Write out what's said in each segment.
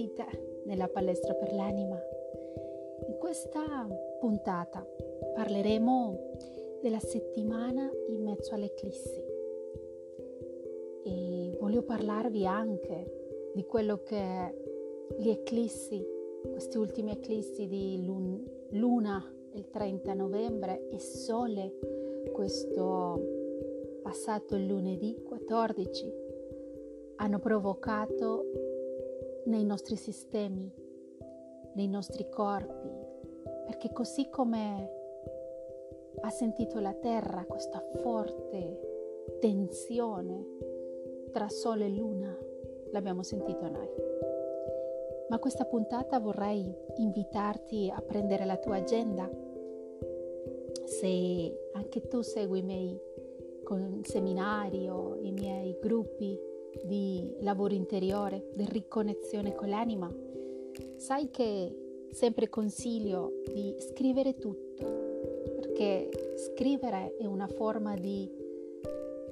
Sita nella palestra per l'anima. In questa puntata parleremo della settimana in mezzo all'eclissi e voglio parlarvi anche di quello che gli eclissi, questi ultimi eclissi di lun- luna il 30 novembre e sole questo passato lunedì 14 hanno provocato nei nostri sistemi, nei nostri corpi, perché così come ha sentito la Terra questa forte tensione tra Sole e Luna, l'abbiamo sentito noi. Ma questa puntata vorrei invitarti a prendere la tua agenda. Se anche tu segui i miei seminari o i miei gruppi di lavoro interiore, di riconnessione con l'anima, sai che sempre consiglio di scrivere tutto, perché scrivere è una forma di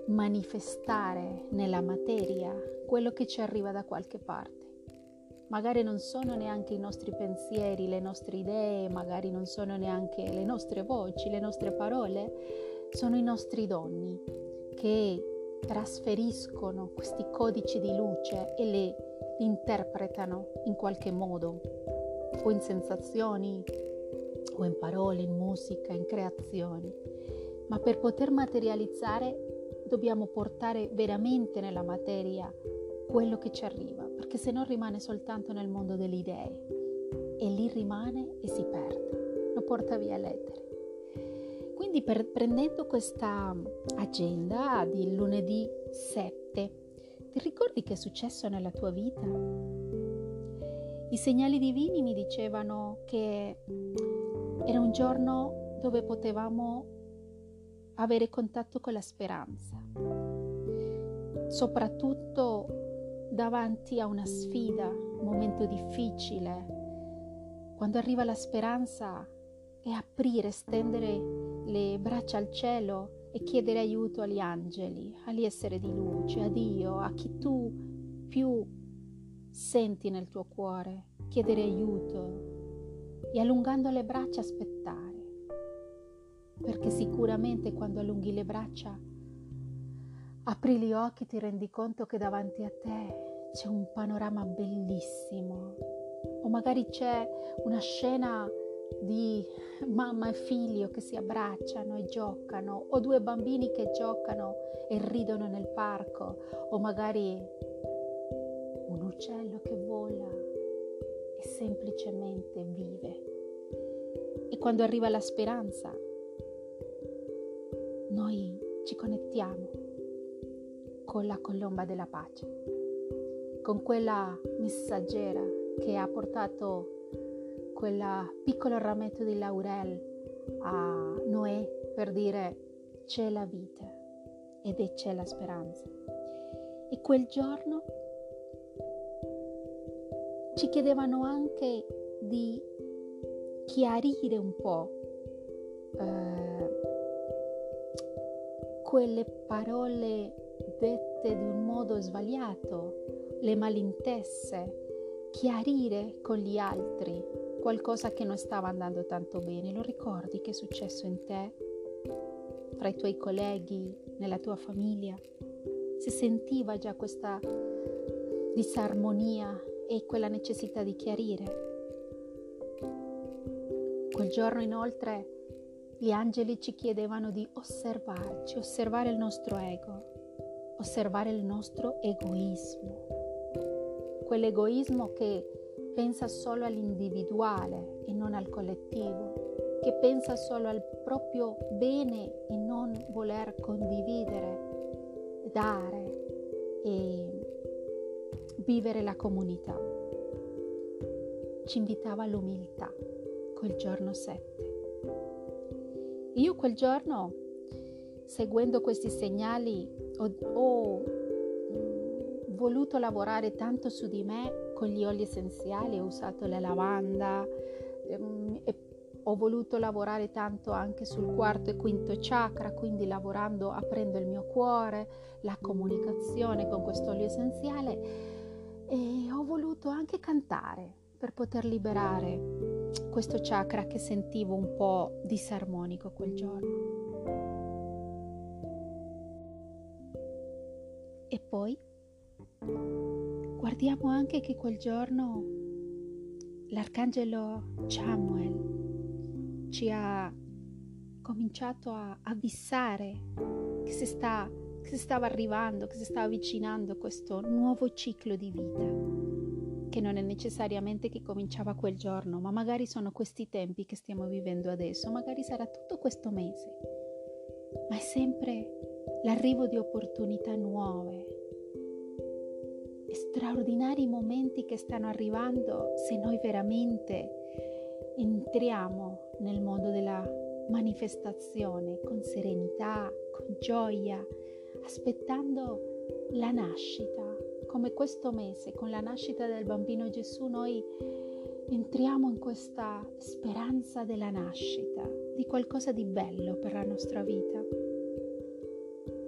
manifestare nella materia quello che ci arriva da qualche parte. Magari non sono neanche i nostri pensieri, le nostre idee, magari non sono neanche le nostre voci, le nostre parole, sono i nostri doni che trasferiscono questi codici di luce e le interpretano in qualche modo, o in sensazioni, o in parole, in musica, in creazioni. Ma per poter materializzare dobbiamo portare veramente nella materia quello che ci arriva, perché se no rimane soltanto nel mondo delle idee e lì rimane e si perde, lo porta via l'etere. Quindi per, prendendo questa agenda di lunedì 7, ti ricordi che è successo nella tua vita? I segnali divini mi dicevano che era un giorno dove potevamo avere contatto con la speranza, soprattutto davanti a una sfida, un momento difficile. Quando arriva la speranza è aprire, stendere le braccia al cielo e chiedere aiuto agli angeli, agli esseri di luce, a Dio, a chi tu più senti nel tuo cuore, chiedere aiuto e allungando le braccia aspettare. Perché sicuramente quando allunghi le braccia, apri gli occhi ti rendi conto che davanti a te c'è un panorama bellissimo o magari c'è una scena di mamma e figlio che si abbracciano e giocano, o due bambini che giocano e ridono nel parco, o magari un uccello che vola e semplicemente vive. E quando arriva la speranza, noi ci connettiamo con la colomba della pace, con quella messaggera che ha portato quel piccolo rametto di laurel a Noè per dire c'è la vita ed c'è la speranza. E quel giorno ci chiedevano anche di chiarire un po' eh, quelle parole dette di un modo sbagliato, le malintesse, chiarire con gli altri qualcosa che non stava andando tanto bene. Lo ricordi che è successo in te, fra i tuoi colleghi, nella tua famiglia? Si sentiva già questa disarmonia e quella necessità di chiarire. Quel giorno inoltre gli angeli ci chiedevano di osservarci, osservare il nostro ego, osservare il nostro egoismo, quell'egoismo che pensa solo all'individuale e non al collettivo, che pensa solo al proprio bene e non voler condividere, dare e vivere la comunità. Ci invitava all'umiltà quel giorno 7. Io quel giorno, seguendo questi segnali, ho, ho voluto lavorare tanto su di me con gli oli essenziali, ho usato la lavanda ehm, ho voluto lavorare tanto anche sul quarto e quinto chakra, quindi lavorando, aprendo il mio cuore, la comunicazione con questo olio essenziale e ho voluto anche cantare per poter liberare questo chakra che sentivo un po' disarmonico quel giorno. E poi guardiamo anche che quel giorno l'arcangelo Samuel ci ha cominciato a avvisare che si, sta, che si stava arrivando, che si stava avvicinando questo nuovo ciclo di vita, che non è necessariamente che cominciava quel giorno, ma magari sono questi tempi che stiamo vivendo adesso, magari sarà tutto questo mese, ma è sempre l'arrivo di opportunità nuove, straordinari momenti che stanno arrivando se noi veramente entriamo nel mondo della manifestazione con serenità, con gioia, aspettando la nascita. Come questo mese, con la nascita del bambino Gesù, noi entriamo in questa speranza della nascita, di qualcosa di bello per la nostra vita.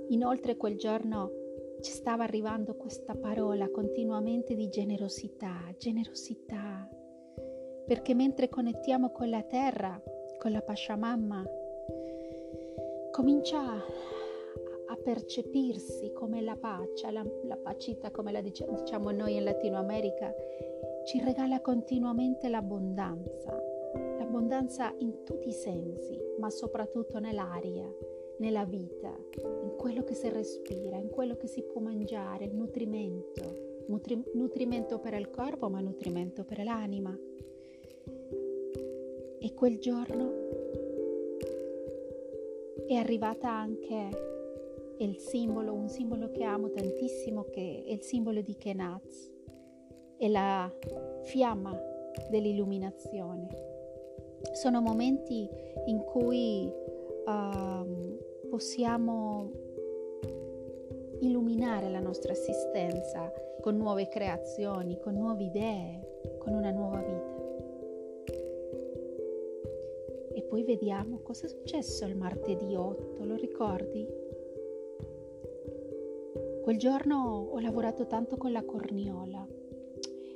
Inoltre quel giorno ci stava arrivando questa parola continuamente di generosità, generosità, perché mentre connettiamo con la terra, con la Pasciamamma, comincia a percepirsi come la pace, la, la pacita come la diciamo noi in Latino America, ci regala continuamente l'abbondanza, l'abbondanza in tutti i sensi, ma soprattutto nell'aria, nella vita, in quello che si respira, in quello che si può mangiare, il nutrimento, nutri- nutrimento per il corpo, ma nutrimento per l'anima. E quel giorno è arrivata anche il simbolo, un simbolo che amo tantissimo, che è il simbolo di Kenaz, è la fiamma dell'illuminazione. Sono momenti in cui uh, possiamo illuminare la nostra esistenza con nuove creazioni, con nuove idee, con una nuova vita. poi vediamo cosa è successo il martedì 8, lo ricordi? Quel giorno ho lavorato tanto con la corniola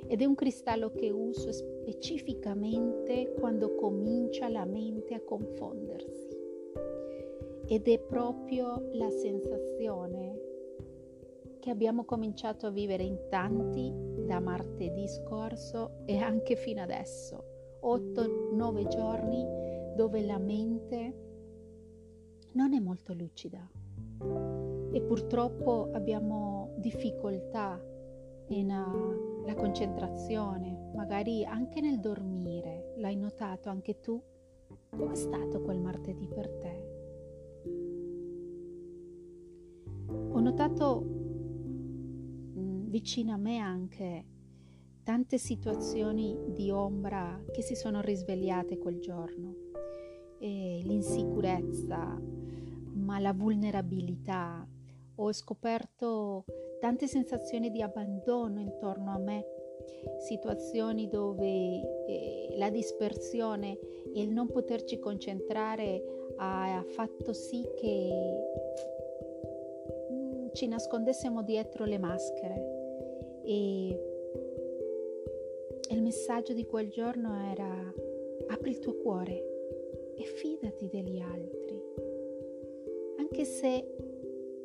ed è un cristallo che uso specificamente quando comincia la mente a confondersi ed è proprio la sensazione che abbiamo cominciato a vivere in tanti da martedì scorso e anche fino adesso, 8-9 giorni dove la mente non è molto lucida e purtroppo abbiamo difficoltà nella uh, concentrazione, magari anche nel dormire. L'hai notato anche tu? Com'è stato quel martedì per te? Ho notato mh, mm, vicino a me anche tante situazioni di ombra che si sono risvegliate quel giorno eh, l'insicurezza, ma la vulnerabilità. Ho scoperto tante sensazioni di abbandono intorno a me, situazioni dove eh, la dispersione e il non poterci concentrare ha, ha fatto sì che ci nascondessimo dietro le maschere. E il messaggio di quel giorno era apri il tuo cuore e fidati degli altri. Anche se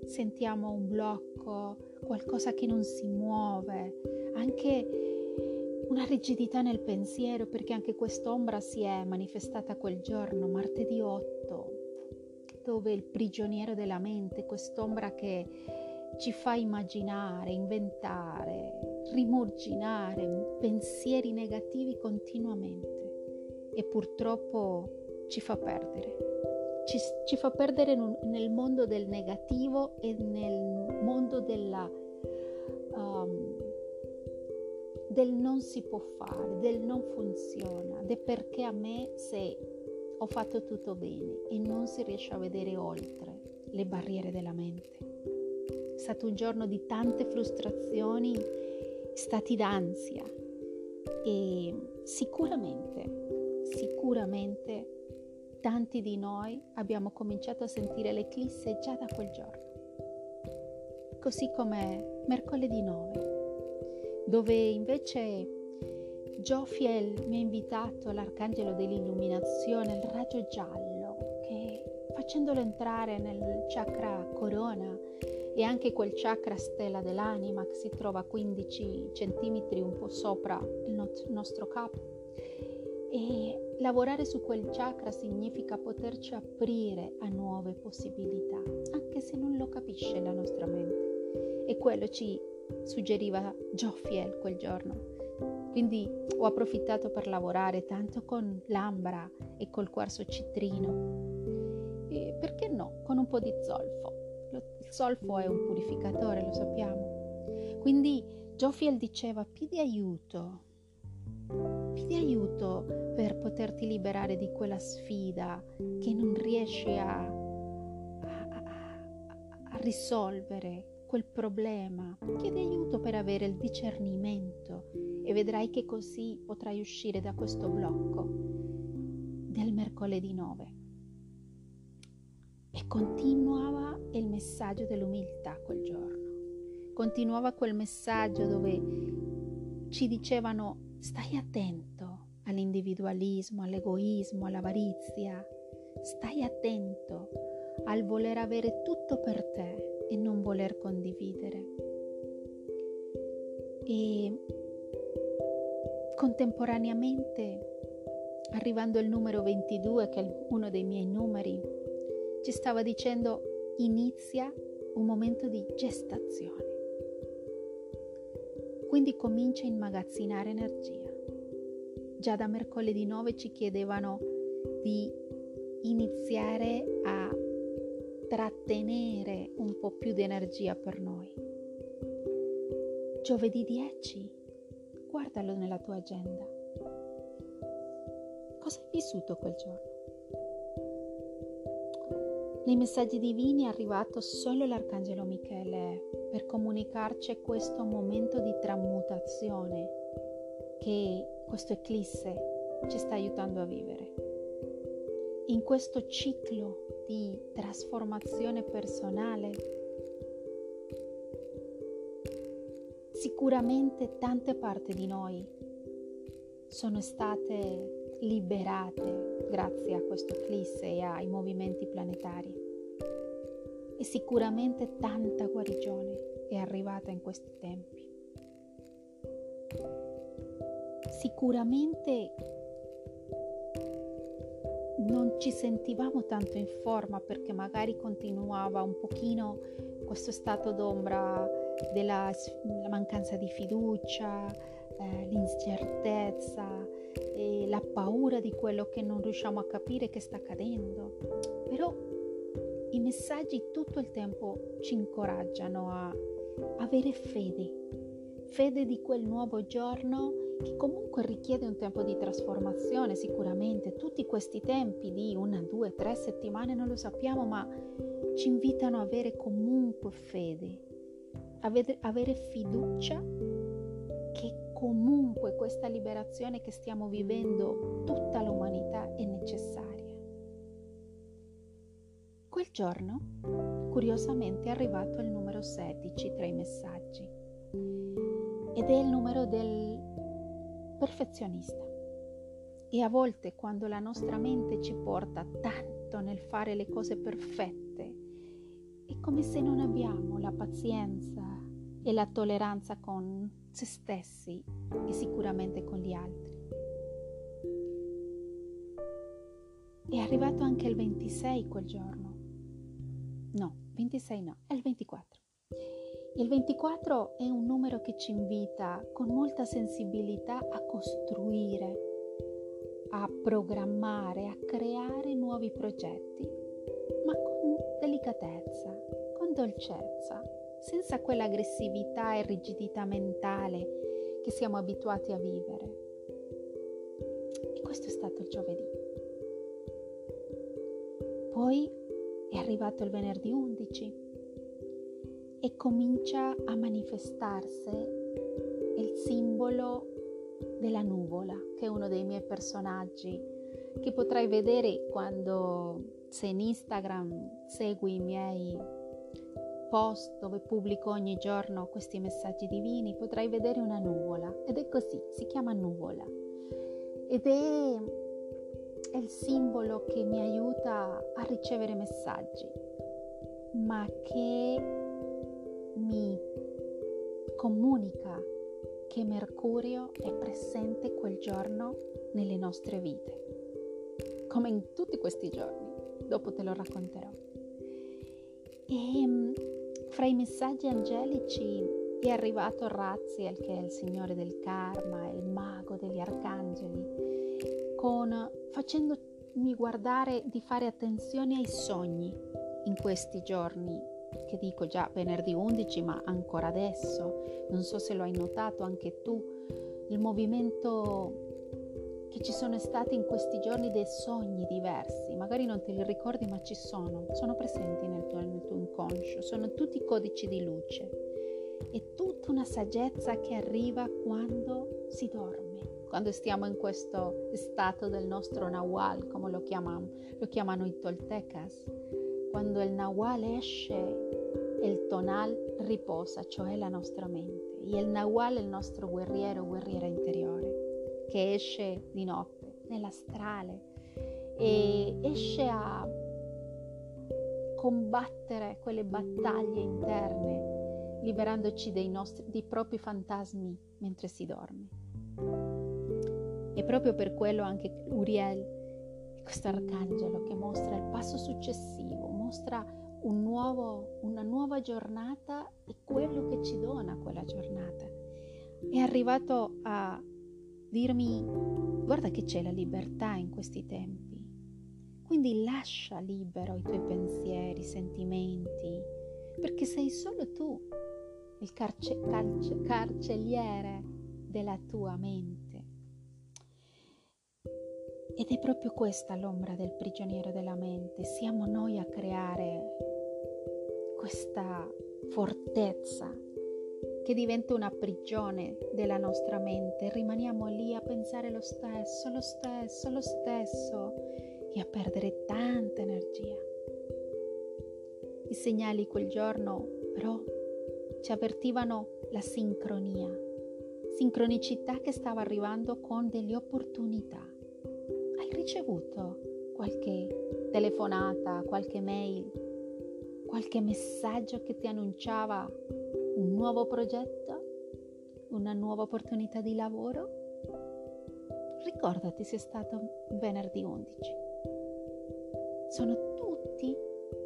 sentiamo un blocco, qualcosa che non si muove, anche una rigidità nel pensiero, perché anche quest'ombra si è manifestata quel giorno, martedì 8, dove il prigioniero della mente, quest'ombra che ci fa immaginare, inventare, rimurginare pensieri negativi continuamente e purtroppo ci fa perdere. Ci, ci fa perdere un, nel mondo del negativo e nel mondo della, um, del non si può fare, del non funziona, del perché a me se ho fatto tutto bene e non si riesce a vedere oltre le barriere della mente. È stato un giorno di tante frustrazioni, stati d'ansia e sicuramente, sicuramente tanti di noi abbiamo cominciato a sentire l'eclisse già da quel giorno. Così come mercoledì 9. dove invece Jophiel mi ha invitato all'arcangelo dell'illuminazione, il raggio giallo, che facendolo entrare nel chakra corona e anche quel chakra stella dell'anima che si trova a 15 centimetri un po' sopra il nostro capo. E lavorare su quel chakra significa poterci aprire a nuove possibilità, anche se non lo capisce la nostra mente. E quello ci suggeriva Joffiel quel giorno. Quindi ho approfittato per lavorare tanto con l'ambra e col quarzo citrino. E perché no? Con un po' di zolfo. Il zolfo è un purificatore, lo sappiamo. Quindi Joffiel diceva: Pidi aiuto, pidi aiuto per poterti liberare di quella sfida che non riesci a, a, a, a risolvere quel problema. Chiedi aiuto per avere il discernimento e vedrai che così potrai uscire da questo blocco del mercoledì 9. E continuava il messaggio dell'umiltà quel giorno. Continuava quel messaggio dove ci dicevano stai attento all'individualismo, all'egoismo, all'avarizia. Stai attento al voler avere tutto per te e non voler condividere. E contemporaneamente, arrivando al numero 22, che è uno dei miei numeri, ci stava dicendo inizia un momento di gestazione. Quindi comincia a immagazzinare energia. Già da mercoledì 9 ci chiedevano di iniziare a trattenere un po' più di energia per noi. Giovedì 10, guardalo nella tua agenda. Cosa hai vissuto quel giorno? Nei messaggi divini è arrivato solo l'Arcangelo Michele per comunicarci questo momento di tramutazione che questo eclisse ci sta aiutando a vivere. In questo ciclo di trasformazione personale sicuramente tante parti di noi sono state liberate grazie a questo eclisse e ai movimenti planetari. E sicuramente tanta guarigione è arrivata in questi tempi. Sicuramente non ci sentivamo tanto in forma perché magari continuava un pochino questo stato d'ombra della mancanza di fiducia, eh, l'incertezza, e la paura di quello che non riusciamo a capire che sta accadendo. Però i messaggi tutto il tempo ci incoraggiano a avere fede, fede di quel nuovo giorno che comunque richiede un tempo di trasformazione sicuramente. Tutti questi tempi di una, due, tre settimane non lo sappiamo, ma ci invitano ad avere comunque fede, avere, avere fiducia comunque questa liberazione che stiamo vivendo tutta l'umanità è necessaria. Quel giorno, curiosamente, è arrivato il numero 16 tra i messaggi ed è il numero del perfezionista. E a volte quando la nostra mente ci porta tanto nel fare le cose perfette, è come se non abbiamo la pazienza e la tolleranza con se stessi e sicuramente con gli altri. È arrivato anche il 26 quel giorno. No, 26 no, è il 24. Il 24 è un numero che ci invita con molta sensibilità a costruire, a programmare, a creare nuovi progetti, ma con delicatezza, con dolcezza, senza quell'aggressività e rigidità mentale che siamo abituati a vivere. E questo è stato il giovedì. Poi è arrivato il venerdì 11 e comincia a manifestarsi il simbolo della nuvola, che è uno dei miei personaggi che potrai vedere quando se in Instagram segui i miei post dove pubblico ogni giorno questi messaggi divini potrai vedere una nuvola. Ed è così, si chiama nuvola. Ed è, è il simbolo che mi aiuta a ricevere messaggi ma che mi comunica che Mercurio è presente quel giorno nelle nostre vite, come in tutti questi giorni, dopo te lo racconterò. E mm, fra i messaggi angelici è arrivato Raziel, che è il signore del karma, il mago degli arcangeli, con, facendomi guardare di fare attenzione ai sogni in questi giorni che dico già venerdì 11, ma ancora adesso, non so se lo hai notato anche tu, il movimento che ci sono stati in questi giorni dei sogni diversi, magari non te li ricordi ma ci sono, sono presenti nel tuo, nel tuo inconscio, sono tutti codici di luce. È tutta una saggezza che arriva quando si dorme, quando stiamo in questo stato del nostro Nawal, come lo chiamano, lo chiamano i Toltecas. Quando il Nawal esce, il Tonal riposa, cioè la nostra mente. E il Nawal è il nostro guerriero, guerriera interiore, che esce di notte nell'astrale e esce a combattere quelle battaglie interne, liberandoci dei, nostri, dei propri fantasmi mentre si dorme. E proprio per quello anche Uriel questo arcangelo che mostra il passo successivo, mostra un nuovo, una nuova giornata e quello che ci dona quella giornata. È arrivato a dirmi, guarda che c'è la libertà in questi tempi. Quindi lascia libero i tuoi pensieri, sentimenti, perché sei solo tu il carce, carce, carceliere della tua mente. Ed è proprio questa l'ombra del prigioniero della mente. Siamo noi a creare questa fortezza che diventa una prigione della nostra mente. Rimaniamo lì a pensare lo stesso, lo stesso, lo stesso e a perdere tanta energia. I segnali quel giorno però ci avvertivano la sincronia, sincronicità che stava arrivando con delle opportunità ricevuto qualche telefonata, qualche mail, qualche messaggio che ti annunciava un nuovo progetto, una nuova opportunità di lavoro? Ricordati se è stato venerdì 11. Sono tutti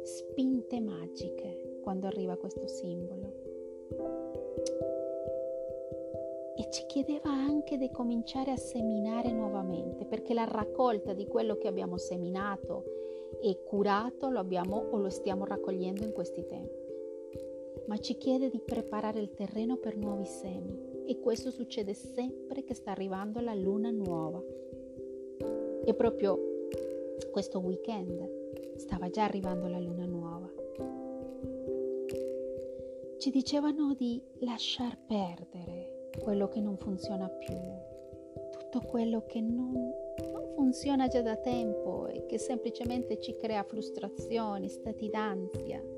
spinte magiche quando arriva questo simbolo e ci chiedeva anche di cominciare a seminare nuovamente, perché la raccolta di quello che abbiamo seminato e curato lo abbiamo o lo stiamo raccogliendo in questi tempi. Ma ci chiede di preparare il terreno per nuovi semi e questo succede sempre che sta arrivando la luna nuova. E proprio questo weekend stava già arrivando la luna nuova. Ci dicevano di lasciar perdere quello che non funziona più, tutto quello che non, non funziona già da tempo e che semplicemente ci crea frustrazioni, stati d'ansia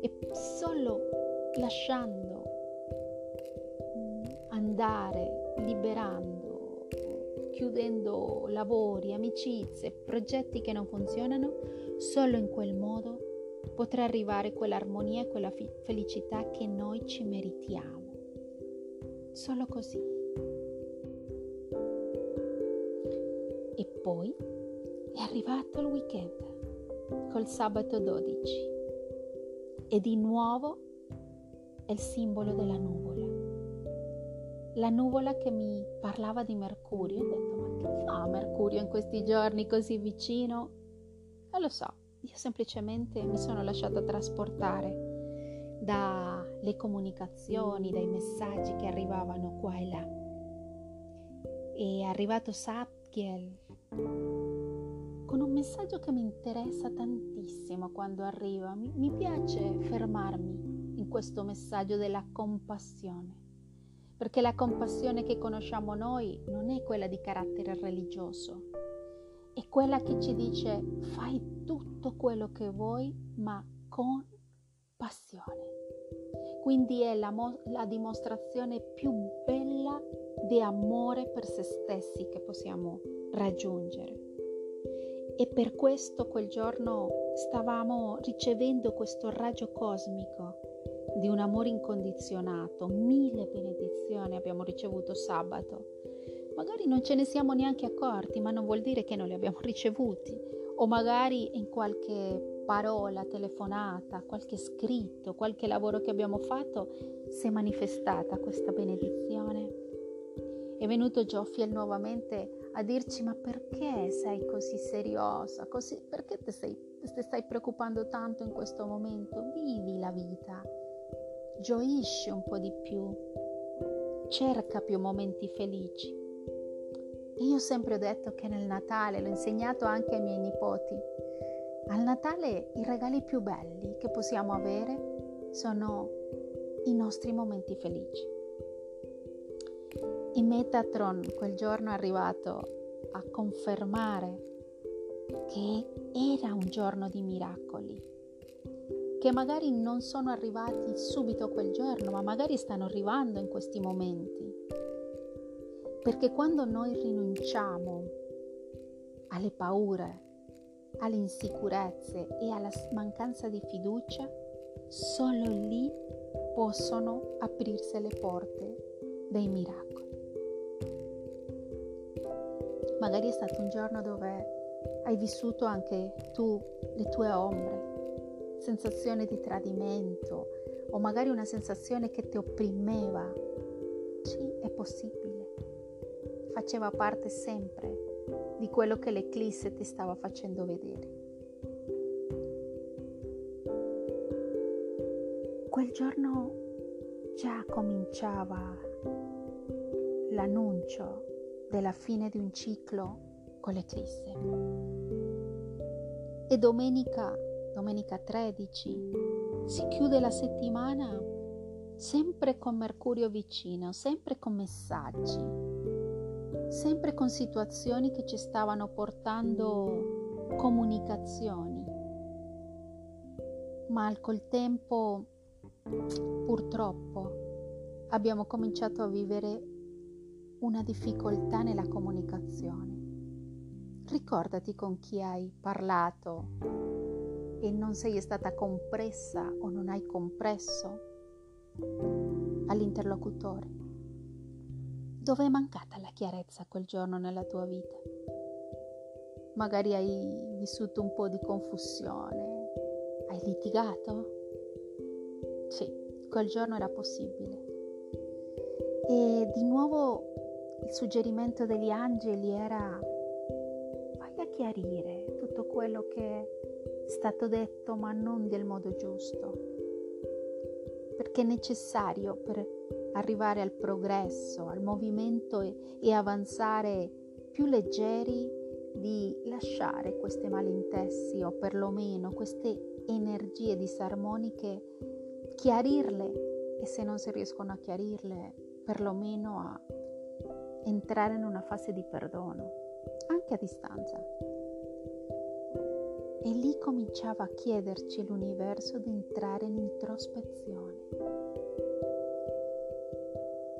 e solo lasciando andare, liberando, chiudendo lavori, amicizie, progetti che non funzionano, solo in quel modo potrà arrivare quell'armonia e quella felicità che noi ci meritiamo solo così. E poi è arrivato il weekend, col sabato 12, e di nuovo è il simbolo della nuvola. La nuvola che mi parlava di Mercurio, ho detto ma che fa Mercurio in questi giorni così vicino? Non lo so, io semplicemente mi sono lasciata trasportare dalle comunicazioni, dai messaggi che arrivavano qua e là. È arrivato Sapkiel con un messaggio che mi interessa tantissimo quando arriva. Mi, mi piace fermarmi in questo messaggio della compassione, perché la compassione che conosciamo noi non è quella di carattere religioso, è quella che ci dice fai tutto quello che vuoi, ma con passione. Quindi è la, mo- la dimostrazione più bella di amore per se stessi che possiamo raggiungere. E per questo quel giorno stavamo ricevendo questo raggio cosmico di un amore incondizionato. Mille benedizioni abbiamo ricevuto sabato. Magari non ce ne siamo neanche accorti, ma non vuol dire che non li abbiamo ricevuti. O magari in qualche parola, telefonata, qualche scritto, qualche lavoro che abbiamo fatto, si è manifestata questa benedizione. È venuto Joffiel nuovamente a dirci ma perché sei così seriosa, così, perché ti stai, preoccupando tanto in questo momento? Vivi la vita, gioisci un po' di più, cerca più momenti felici. Io sempre ho detto che nel Natale, l'ho insegnato anche ai miei nipoti, al Natale i regali più belli che possiamo avere sono i nostri momenti felici. E Metatron quel giorno è arrivato a confermare che era un giorno di miracoli, che magari non sono arrivati subito quel giorno, ma magari stanno arrivando in questi momenti. Perché quando noi rinunciamo alle paure, alle insicurezze e alla mancanza di fiducia, solo lì possono aprirsi le porte dei miracoli. Magari è stato un giorno dove hai vissuto anche tu le tue ombre, sensazione di tradimento o magari una sensazione che ti opprimeva. Sì, è possibile. Faceva parte sempre di quello che l'eclisse ti stava facendo vedere. Quel giorno già cominciava l'annuncio della fine di un ciclo con l'eclisse. E domenica, domenica 13, si chiude la settimana sempre con Mercurio vicino, sempre con messaggi, sempre con situazioni che ci stavano portando comunicazioni. Ma col tempo, purtroppo, abbiamo cominciato a vivere una difficoltà nella comunicazione. Ricordati con chi hai parlato e non sei stata compressa o non hai compresso all'interlocutore. Dove è mancata la chiarezza quel giorno nella tua vita? Magari hai vissuto un po' di confusione, hai litigato? Sì, quel giorno era possibile. E di nuovo il suggerimento degli angeli era vai a chiarire tutto quello che è stato detto ma non del modo giusto, perché è necessario per arrivare al progresso, al movimento e, e avanzare più leggeri di lasciare queste malintesi o perlomeno queste energie disarmoniche, chiarirle e se non si riescono a chiarirle, perlomeno a entrare in una fase di perdono, anche a distanza. E lì cominciava a chiederci l'universo di entrare in introspezione,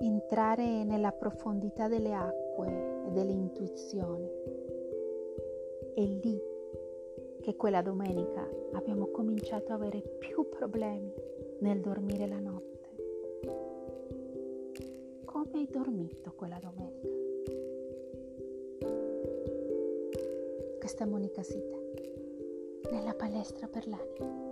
entrare nella profondità delle acque e dell'intuizione. È lì che quella domenica abbiamo cominciato a avere più problemi nel dormire la notte come hai dormito quella domenica? Questa è Monica Sita, nella palestra per l'anima.